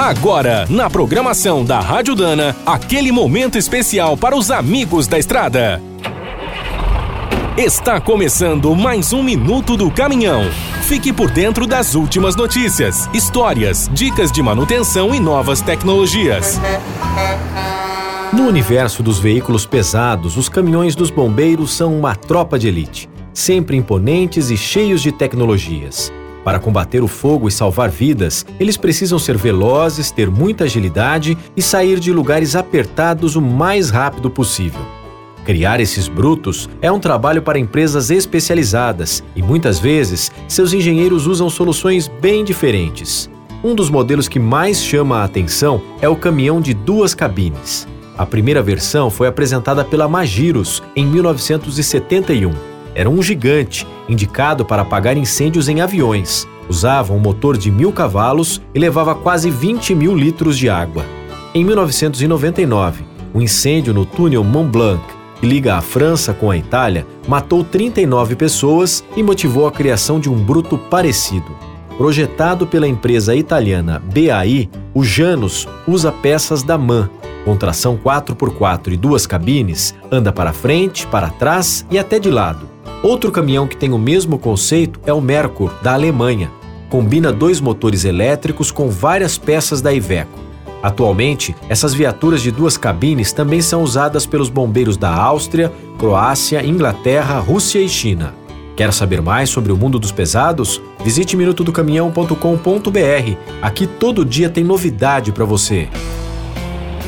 Agora, na programação da Rádio Dana, aquele momento especial para os amigos da estrada. Está começando mais um Minuto do Caminhão. Fique por dentro das últimas notícias, histórias, dicas de manutenção e novas tecnologias. No universo dos veículos pesados, os caminhões dos bombeiros são uma tropa de elite, sempre imponentes e cheios de tecnologias. Para combater o fogo e salvar vidas, eles precisam ser velozes, ter muita agilidade e sair de lugares apertados o mais rápido possível. Criar esses brutos é um trabalho para empresas especializadas e muitas vezes seus engenheiros usam soluções bem diferentes. Um dos modelos que mais chama a atenção é o caminhão de duas cabines. A primeira versão foi apresentada pela Magiros em 1971. Era um gigante, indicado para apagar incêndios em aviões. Usava um motor de mil cavalos e levava quase 20 mil litros de água. Em 1999, um incêndio no túnel Mont Blanc que liga a França com a Itália, matou 39 pessoas e motivou a criação de um bruto parecido. Projetado pela empresa italiana BAI, o Janus usa peças da MAN, com tração 4x4 e duas cabines, anda para frente, para trás e até de lado. Outro caminhão que tem o mesmo conceito é o Merkur, da Alemanha. Combina dois motores elétricos com várias peças da Iveco. Atualmente, essas viaturas de duas cabines também são usadas pelos bombeiros da Áustria, Croácia, Inglaterra, Rússia e China. Quer saber mais sobre o mundo dos pesados? Visite minutodocaminhão.com.br. Aqui todo dia tem novidade para você.